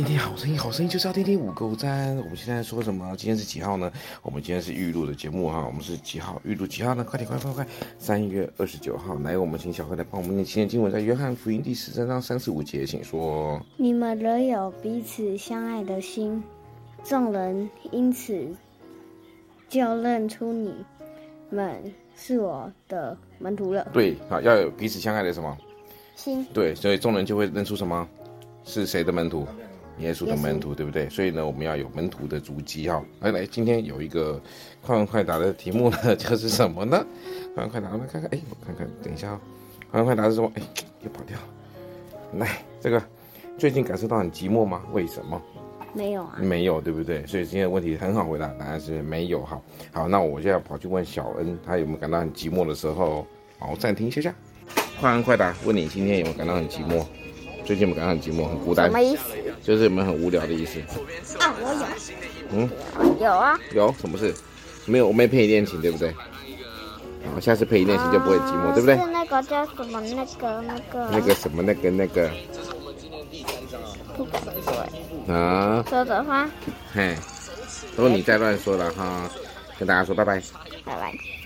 听听好声音，好声音就是要听听五个赞。我们现在说什么？今天是几号呢？我们今天是预录的节目哈。我们是几号？预录几号呢？快点，快快快！三月二十九号，来，我们请小慧来帮我们念今天经文，在约翰福音第十三章三十五节，请说。你们仍有彼此相爱的心，众人因此就认出你们是我的门徒了。对，好，要有彼此相爱的什么心？对，所以众人就会认出什么？是谁的门徒？耶稣的门徒，对不对？所以呢，我们要有门徒的足迹哈。来来，今天有一个快问快答的题目呢，就是什么呢？快问快答，我们看看，哎，我看看，等一下啊，快问快答是什么？哎，又跑掉。来，这个最近感受到很寂寞吗？为什么？没有啊。没有，对不对？所以今天的问题很好回答，答案是没有。哈，好，那我现在跑去问小恩，他有没有感到很寂寞的时候？好，暂停一下下。快问快答，问你今天有没有感到很寂寞？最近有没有感到很寂寞、很孤单？什么意思？就是有没有很无聊的意思？啊，我有。嗯，有啊。有什么事？没有，我没陪你练琴，对不对？好，下次陪你练琴就不会寂寞，对不对？是那个叫什么？那个那个。那个什么？那个那个。这是我们今天第三章。不对。啊。说的话。嘿，都是你在乱说了哈，跟大家说拜拜。拜拜。